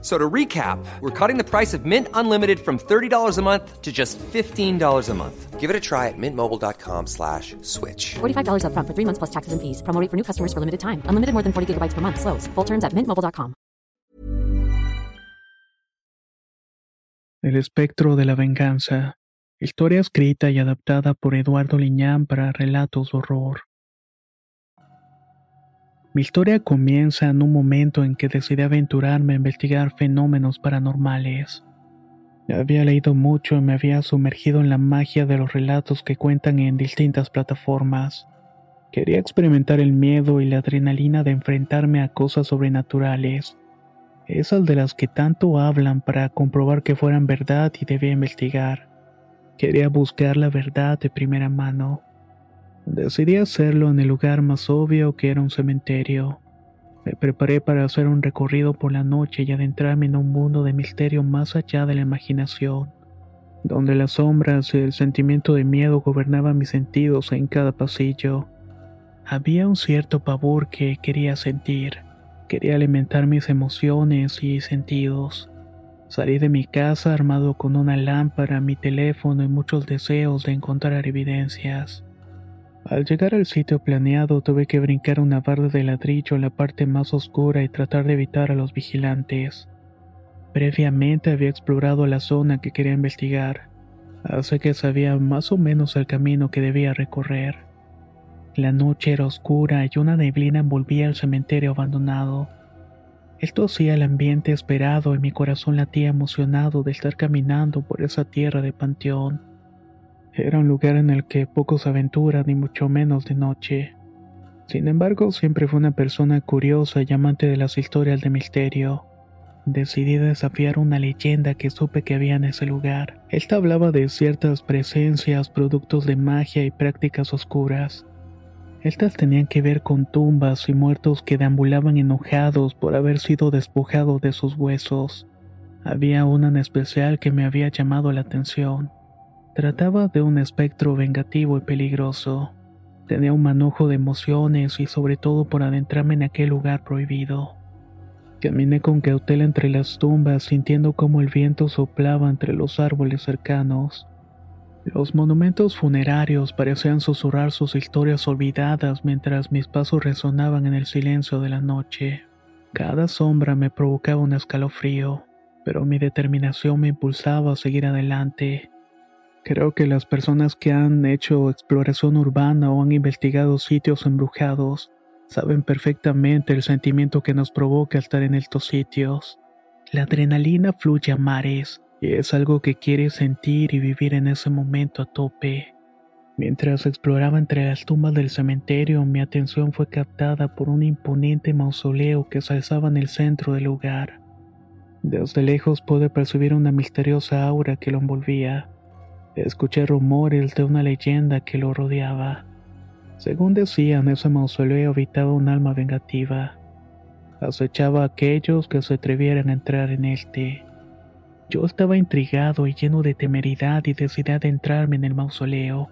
So to recap, we're cutting the price of Mint Unlimited from $30 a month to just $15 a month. Give it a try at mintmobile.com slash switch. $45 upfront for three months plus taxes and fees. Promo rate for new customers for limited time. Unlimited more than 40 gigabytes per month. Slows. Full terms at mintmobile.com. El espectro de la venganza. Historia escrita y adaptada por Eduardo Liñán para relatos de horror. Mi historia comienza en un momento en que decidí aventurarme a investigar fenómenos paranormales. Había leído mucho y me había sumergido en la magia de los relatos que cuentan en distintas plataformas. Quería experimentar el miedo y la adrenalina de enfrentarme a cosas sobrenaturales, esas de las que tanto hablan para comprobar que fueran verdad y debía investigar. Quería buscar la verdad de primera mano. Decidí hacerlo en el lugar más obvio que era un cementerio. Me preparé para hacer un recorrido por la noche y adentrarme en un mundo de misterio más allá de la imaginación, donde las sombras y el sentimiento de miedo gobernaban mis sentidos en cada pasillo. Había un cierto pavor que quería sentir, quería alimentar mis emociones y sentidos. Salí de mi casa armado con una lámpara, mi teléfono y muchos deseos de encontrar evidencias. Al llegar al sitio planeado tuve que brincar una barra de ladrillo en la parte más oscura y tratar de evitar a los vigilantes. Previamente había explorado la zona que quería investigar, así que sabía más o menos el camino que debía recorrer. La noche era oscura y una neblina envolvía el cementerio abandonado. Esto hacía el ambiente esperado y mi corazón latía emocionado de estar caminando por esa tierra de panteón. Era un lugar en el que pocos aventuran ni mucho menos de noche. Sin embargo, siempre fue una persona curiosa y amante de las historias de misterio. Decidí desafiar una leyenda que supe que había en ese lugar. Esta hablaba de ciertas presencias, productos de magia y prácticas oscuras. Estas tenían que ver con tumbas y muertos que deambulaban enojados por haber sido despojados de sus huesos. Había una en especial que me había llamado la atención. Trataba de un espectro vengativo y peligroso. Tenía un manojo de emociones y sobre todo por adentrarme en aquel lugar prohibido. Caminé con cautela entre las tumbas sintiendo cómo el viento soplaba entre los árboles cercanos. Los monumentos funerarios parecían susurrar sus historias olvidadas mientras mis pasos resonaban en el silencio de la noche. Cada sombra me provocaba un escalofrío, pero mi determinación me impulsaba a seguir adelante. Creo que las personas que han hecho exploración urbana o han investigado sitios embrujados saben perfectamente el sentimiento que nos provoca estar en estos sitios. La adrenalina fluye a mares y es algo que quieres sentir y vivir en ese momento a tope. Mientras exploraba entre las tumbas del cementerio, mi atención fue captada por un imponente mausoleo que se alzaba en el centro del lugar. Desde lejos pude percibir una misteriosa aura que lo envolvía. Escuché rumores de una leyenda que lo rodeaba. Según decían, ese mausoleo habitaba un alma vengativa. Acechaba a aquellos que se atrevieran a entrar en este. Yo estaba intrigado y lleno de temeridad y decidí adentrarme en el mausoleo.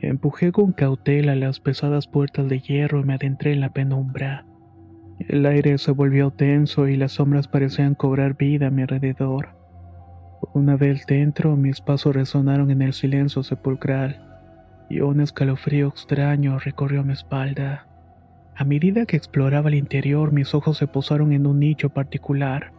Empujé con cautela las pesadas puertas de hierro y me adentré en la penumbra. El aire se volvió tenso y las sombras parecían cobrar vida a mi alrededor. Una vez dentro, mis pasos resonaron en el silencio sepulcral y un escalofrío extraño recorrió mi espalda. A medida que exploraba el interior, mis ojos se posaron en un nicho particular.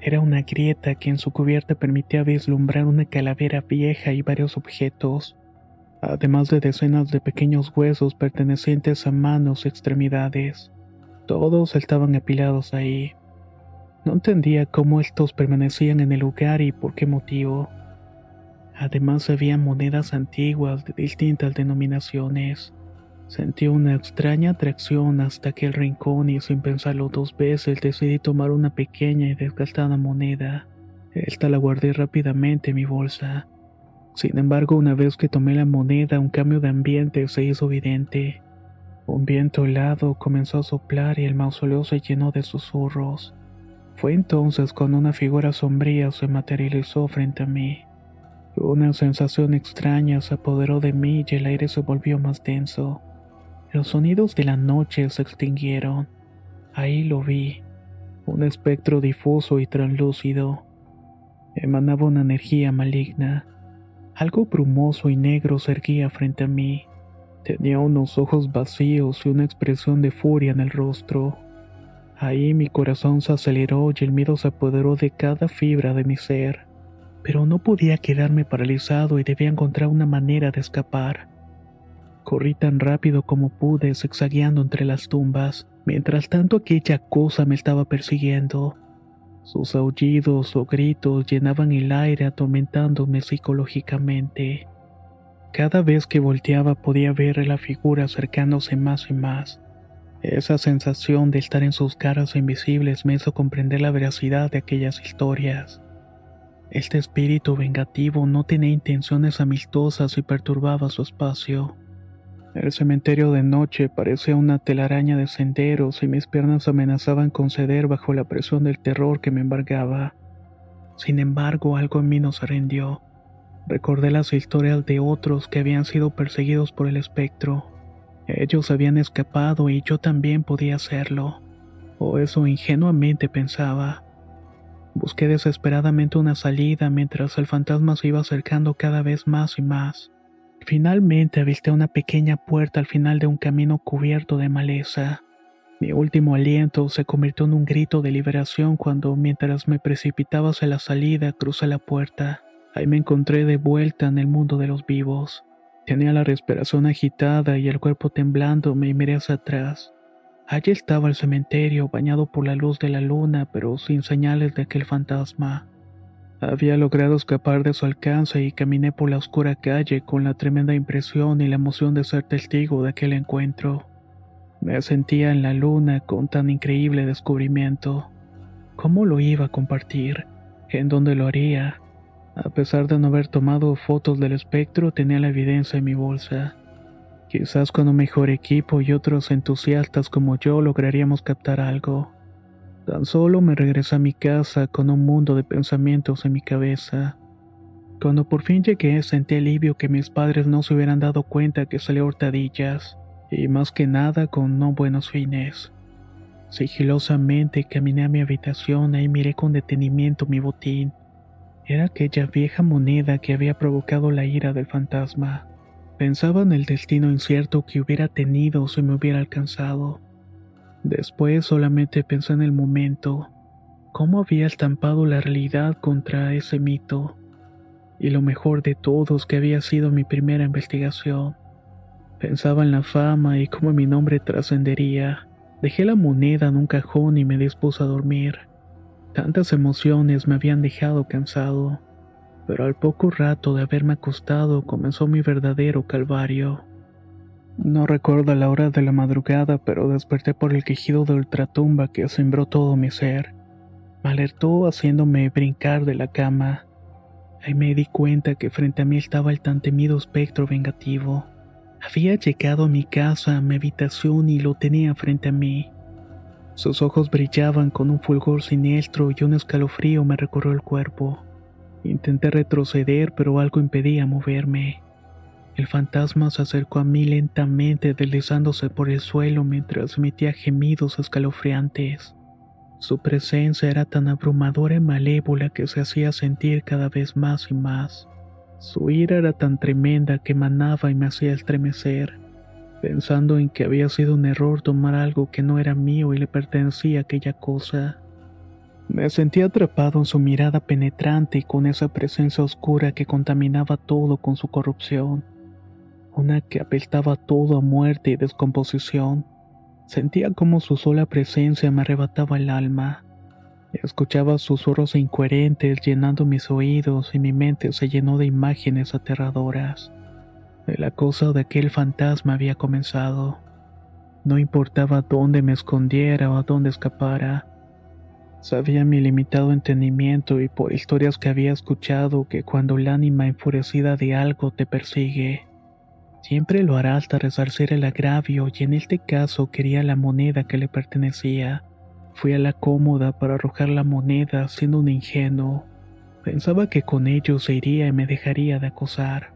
Era una grieta que en su cubierta permitía vislumbrar una calavera vieja y varios objetos, además de decenas de pequeños huesos pertenecientes a manos y extremidades. Todos estaban apilados ahí. No entendía cómo estos permanecían en el lugar y por qué motivo. Además había monedas antiguas de distintas denominaciones. Sentí una extraña atracción hasta aquel rincón y sin pensarlo dos veces decidí tomar una pequeña y desgastada moneda. Esta la guardé rápidamente en mi bolsa. Sin embargo, una vez que tomé la moneda, un cambio de ambiente se hizo evidente. Un viento helado comenzó a soplar y el mausoleo se llenó de susurros. Fue entonces cuando una figura sombría se materializó frente a mí. Una sensación extraña se apoderó de mí y el aire se volvió más denso. Los sonidos de la noche se extinguieron. Ahí lo vi, un espectro difuso y translúcido. Emanaba una energía maligna. Algo brumoso y negro se erguía frente a mí. Tenía unos ojos vacíos y una expresión de furia en el rostro. Ahí mi corazón se aceleró y el miedo se apoderó de cada fibra de mi ser. Pero no podía quedarme paralizado y debía encontrar una manera de escapar. Corrí tan rápido como pude, zigzagueando entre las tumbas, mientras tanto aquella cosa me estaba persiguiendo. Sus aullidos o gritos llenaban el aire atormentándome psicológicamente. Cada vez que volteaba podía ver la figura acercándose más y más. Esa sensación de estar en sus caras invisibles me hizo comprender la veracidad de aquellas historias. Este espíritu vengativo no tenía intenciones amistosas y perturbaba su espacio. El cementerio de noche parecía una telaraña de senderos y mis piernas amenazaban con ceder bajo la presión del terror que me embargaba. Sin embargo, algo en mí no se rindió. Recordé las historias de otros que habían sido perseguidos por el espectro. Ellos habían escapado y yo también podía hacerlo. O eso ingenuamente pensaba. Busqué desesperadamente una salida mientras el fantasma se iba acercando cada vez más y más. Finalmente avisté una pequeña puerta al final de un camino cubierto de maleza. Mi último aliento se convirtió en un grito de liberación cuando, mientras me precipitaba hacia la salida, crucé la puerta. Ahí me encontré de vuelta en el mundo de los vivos. Tenía la respiración agitada y el cuerpo temblando, me miré hacia atrás. Allí estaba el cementerio, bañado por la luz de la luna, pero sin señales de aquel fantasma. Había logrado escapar de su alcance y caminé por la oscura calle con la tremenda impresión y la emoción de ser testigo de aquel encuentro. Me sentía en la luna con tan increíble descubrimiento. ¿Cómo lo iba a compartir? ¿En dónde lo haría? A pesar de no haber tomado fotos del espectro, tenía la evidencia en mi bolsa. Quizás con un mejor equipo y otros entusiastas como yo lograríamos captar algo. Tan solo me regresé a mi casa con un mundo de pensamientos en mi cabeza. Cuando por fin llegué sentí alivio que mis padres no se hubieran dado cuenta que salí hurtadillas, y más que nada con no buenos fines. Sigilosamente caminé a mi habitación y miré con detenimiento mi botín. Era aquella vieja moneda que había provocado la ira del fantasma. Pensaba en el destino incierto que hubiera tenido si me hubiera alcanzado. Después solamente pensé en el momento, cómo había estampado la realidad contra ese mito. Y lo mejor de todo es que había sido mi primera investigación. Pensaba en la fama y cómo mi nombre trascendería. Dejé la moneda en un cajón y me dispuse a dormir. Tantas emociones me habían dejado cansado, pero al poco rato de haberme acostado comenzó mi verdadero calvario. No recuerdo la hora de la madrugada, pero desperté por el quejido de ultratumba que sembró todo mi ser. Me alertó haciéndome brincar de la cama. Ahí me di cuenta que frente a mí estaba el tan temido espectro vengativo. Había llegado a mi casa, a mi habitación y lo tenía frente a mí. Sus ojos brillaban con un fulgor siniestro y un escalofrío me recorrió el cuerpo. Intenté retroceder, pero algo impedía moverme. El fantasma se acercó a mí lentamente deslizándose por el suelo mientras emitía gemidos escalofriantes. Su presencia era tan abrumadora y malévola que se hacía sentir cada vez más y más. Su ira era tan tremenda que emanaba y me hacía estremecer, pensando en que había sido un error tomar algo que no era mío y le pertenecía a aquella cosa. Me sentí atrapado en su mirada penetrante y con esa presencia oscura que contaminaba todo con su corrupción una que apestaba todo a muerte y descomposición. Sentía como su sola presencia me arrebataba el alma. Escuchaba susurros incoherentes llenando mis oídos y mi mente se llenó de imágenes aterradoras. El acoso de aquel fantasma había comenzado. No importaba dónde me escondiera o a dónde escapara. Sabía mi limitado entendimiento y por historias que había escuchado que cuando el ánima enfurecida de algo te persigue, Siempre lo hará hasta resarcir el agravio y en este caso quería la moneda que le pertenecía. Fui a la cómoda para arrojar la moneda siendo un ingenuo. Pensaba que con ello se iría y me dejaría de acosar.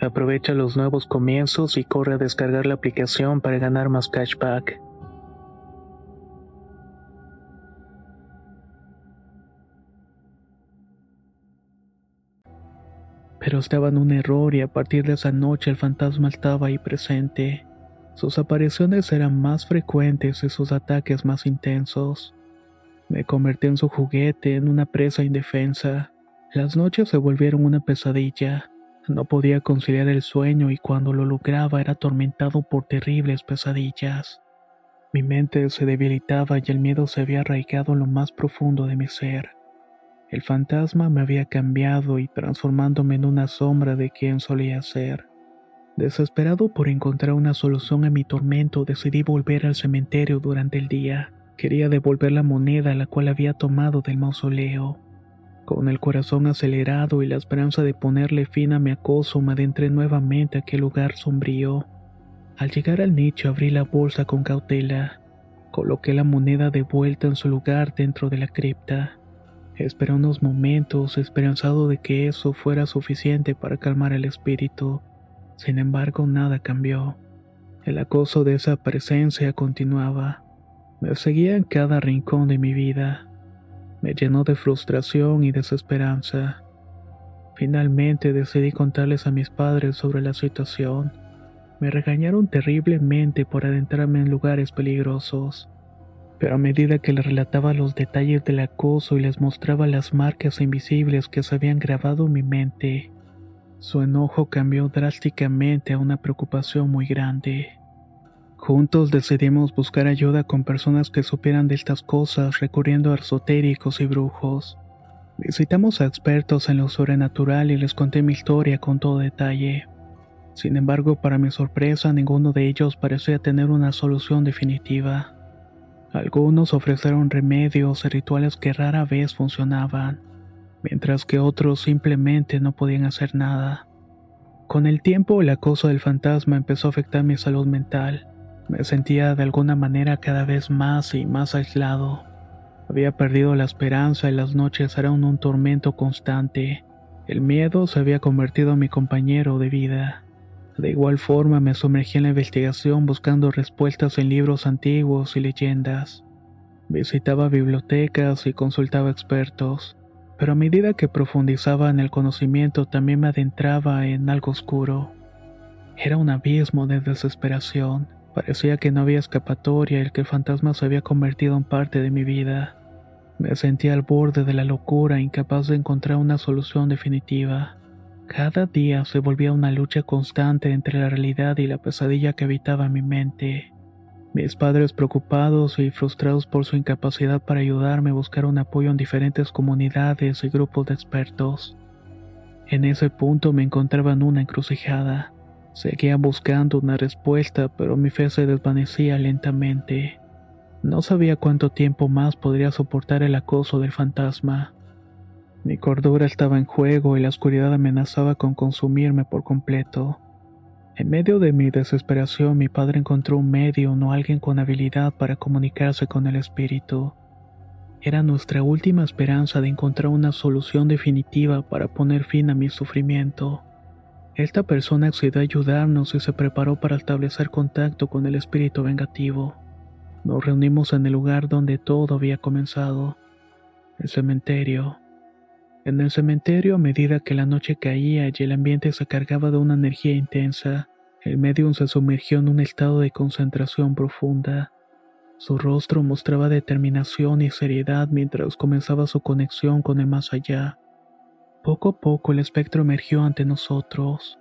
Aprovecha los nuevos comienzos y corre a descargar la aplicación para ganar más cashback. Pero estaba en un error y a partir de esa noche el fantasma estaba ahí presente. Sus apariciones eran más frecuentes y sus ataques más intensos. Me convertí en su juguete, en una presa indefensa. Las noches se volvieron una pesadilla. No podía conciliar el sueño y cuando lo lograba era atormentado por terribles pesadillas. Mi mente se debilitaba y el miedo se había arraigado en lo más profundo de mi ser. El fantasma me había cambiado y transformándome en una sombra de quien solía ser. Desesperado por encontrar una solución a mi tormento, decidí volver al cementerio durante el día. Quería devolver la moneda la cual había tomado del mausoleo. Con el corazón acelerado y la esperanza de ponerle fin a mi acoso, me adentré nuevamente a aquel lugar sombrío. Al llegar al nicho abrí la bolsa con cautela. Coloqué la moneda de vuelta en su lugar dentro de la cripta. Esperé unos momentos, esperanzado de que eso fuera suficiente para calmar el espíritu. Sin embargo, nada cambió. El acoso de esa presencia continuaba. Me seguía en cada rincón de mi vida. Me llenó de frustración y desesperanza. Finalmente decidí contarles a mis padres sobre la situación. Me regañaron terriblemente por adentrarme en lugares peligrosos. Pero a medida que les relataba los detalles del acoso y les mostraba las marcas invisibles que se habían grabado en mi mente, su enojo cambió drásticamente a una preocupación muy grande. Juntos decidimos buscar ayuda con personas que supieran de estas cosas recurriendo a esotéricos y brujos. Visitamos a expertos en lo sobrenatural y les conté mi historia con todo detalle. Sin embargo, para mi sorpresa, ninguno de ellos parecía tener una solución definitiva. Algunos ofrecieron remedios y rituales que rara vez funcionaban, mientras que otros simplemente no podían hacer nada. Con el tiempo, el acoso del fantasma empezó a afectar mi salud mental. Me sentía de alguna manera cada vez más y más aislado. Había perdido la esperanza y las noches eran un tormento constante. El miedo se había convertido en mi compañero de vida. De igual forma me sumergí en la investigación buscando respuestas en libros antiguos y leyendas. Visitaba bibliotecas y consultaba expertos, pero a medida que profundizaba en el conocimiento también me adentraba en algo oscuro. Era un abismo de desesperación. Parecía que no había escapatoria y el que el fantasma se había convertido en parte de mi vida. Me sentía al borde de la locura, incapaz de encontrar una solución definitiva. Cada día se volvía una lucha constante entre la realidad y la pesadilla que habitaba mi mente. Mis padres preocupados y frustrados por su incapacidad para ayudarme buscaron apoyo en diferentes comunidades y grupos de expertos. En ese punto me encontraba en una encrucijada. Seguía buscando una respuesta, pero mi fe se desvanecía lentamente. No sabía cuánto tiempo más podría soportar el acoso del fantasma. Mi cordura estaba en juego y la oscuridad amenazaba con consumirme por completo. En medio de mi desesperación, mi padre encontró un medio o alguien con habilidad para comunicarse con el espíritu. Era nuestra última esperanza de encontrar una solución definitiva para poner fin a mi sufrimiento. Esta persona accedió a ayudarnos y se preparó para establecer contacto con el espíritu vengativo. Nos reunimos en el lugar donde todo había comenzado, el cementerio. En el cementerio, a medida que la noche caía y el ambiente se cargaba de una energía intensa, el medium se sumergió en un estado de concentración profunda. Su rostro mostraba determinación y seriedad mientras comenzaba su conexión con el más allá. Poco a poco el espectro emergió ante nosotros.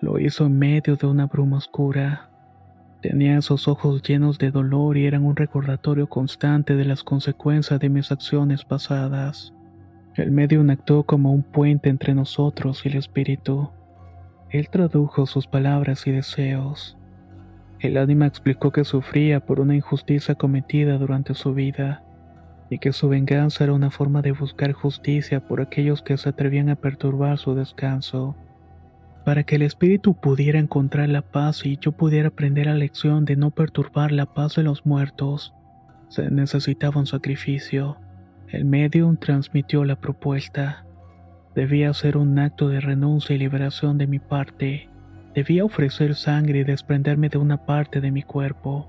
Lo hizo en medio de una bruma oscura. Tenía esos ojos llenos de dolor y eran un recordatorio constante de las consecuencias de mis acciones pasadas. El medium actuó como un puente entre nosotros y el espíritu. Él tradujo sus palabras y deseos. El ánima explicó que sufría por una injusticia cometida durante su vida y que su venganza era una forma de buscar justicia por aquellos que se atrevían a perturbar su descanso. Para que el espíritu pudiera encontrar la paz y yo pudiera aprender la lección de no perturbar la paz de los muertos, se necesitaba un sacrificio. El medium transmitió la propuesta. Debía ser un acto de renuncia y liberación de mi parte. Debía ofrecer sangre y desprenderme de una parte de mi cuerpo.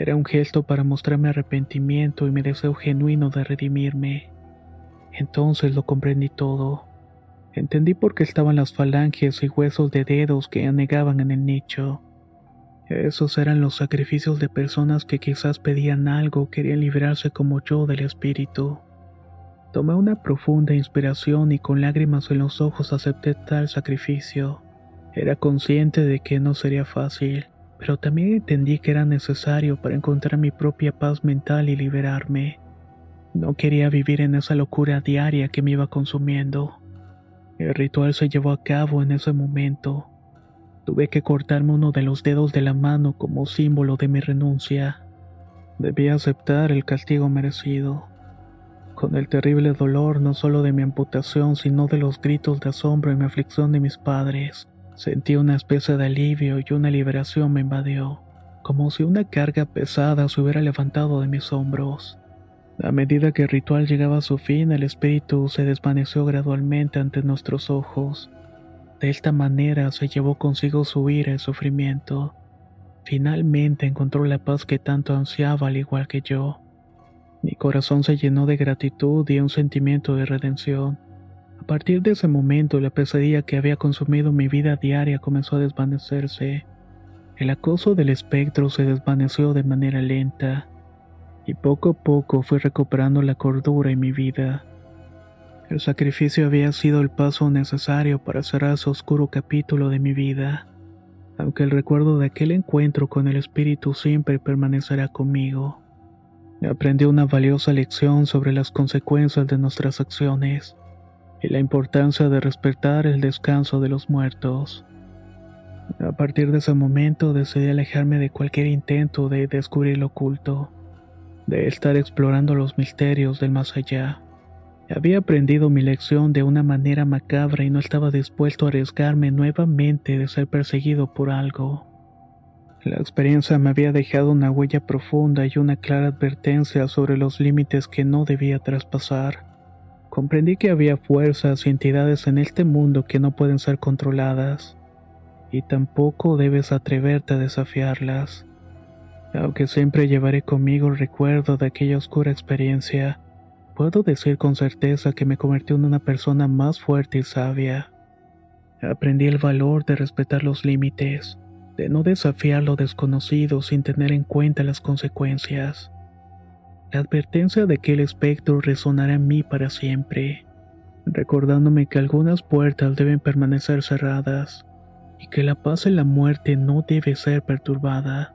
Era un gesto para mostrarme arrepentimiento y mi deseo genuino de redimirme. Entonces lo comprendí todo. Entendí por qué estaban las falanges y huesos de dedos que anegaban en el nicho. Esos eran los sacrificios de personas que quizás pedían algo, querían librarse como yo del espíritu. Tomé una profunda inspiración y con lágrimas en los ojos acepté tal sacrificio. Era consciente de que no sería fácil pero también entendí que era necesario para encontrar mi propia paz mental y liberarme. No quería vivir en esa locura diaria que me iba consumiendo. El ritual se llevó a cabo en ese momento. Tuve que cortarme uno de los dedos de la mano como símbolo de mi renuncia. Debía aceptar el castigo merecido. Con el terrible dolor no solo de mi amputación, sino de los gritos de asombro y mi aflicción de mis padres. Sentí una especie de alivio y una liberación me invadió, como si una carga pesada se hubiera levantado de mis hombros. A medida que el ritual llegaba a su fin, el espíritu se desvaneció gradualmente ante nuestros ojos. De esta manera se llevó consigo su ira y sufrimiento. Finalmente encontró la paz que tanto ansiaba al igual que yo. Mi corazón se llenó de gratitud y un sentimiento de redención. A partir de ese momento, la pesadilla que había consumido mi vida diaria comenzó a desvanecerse. El acoso del espectro se desvaneció de manera lenta, y poco a poco fui recuperando la cordura en mi vida. El sacrificio había sido el paso necesario para cerrar ese oscuro capítulo de mi vida, aunque el recuerdo de aquel encuentro con el espíritu siempre permanecerá conmigo. Aprendí una valiosa lección sobre las consecuencias de nuestras acciones y la importancia de respetar el descanso de los muertos. A partir de ese momento decidí alejarme de cualquier intento de descubrir lo oculto, de estar explorando los misterios del más allá. Había aprendido mi lección de una manera macabra y no estaba dispuesto a arriesgarme nuevamente de ser perseguido por algo. La experiencia me había dejado una huella profunda y una clara advertencia sobre los límites que no debía traspasar. Comprendí que había fuerzas y entidades en este mundo que no pueden ser controladas, y tampoco debes atreverte a desafiarlas. Aunque siempre llevaré conmigo el recuerdo de aquella oscura experiencia, puedo decir con certeza que me convirtió en una persona más fuerte y sabia. Aprendí el valor de respetar los límites, de no desafiar lo desconocido sin tener en cuenta las consecuencias. La advertencia de que el espectro resonará en mí para siempre, recordándome que algunas puertas deben permanecer cerradas y que la paz y la muerte no debe ser perturbada.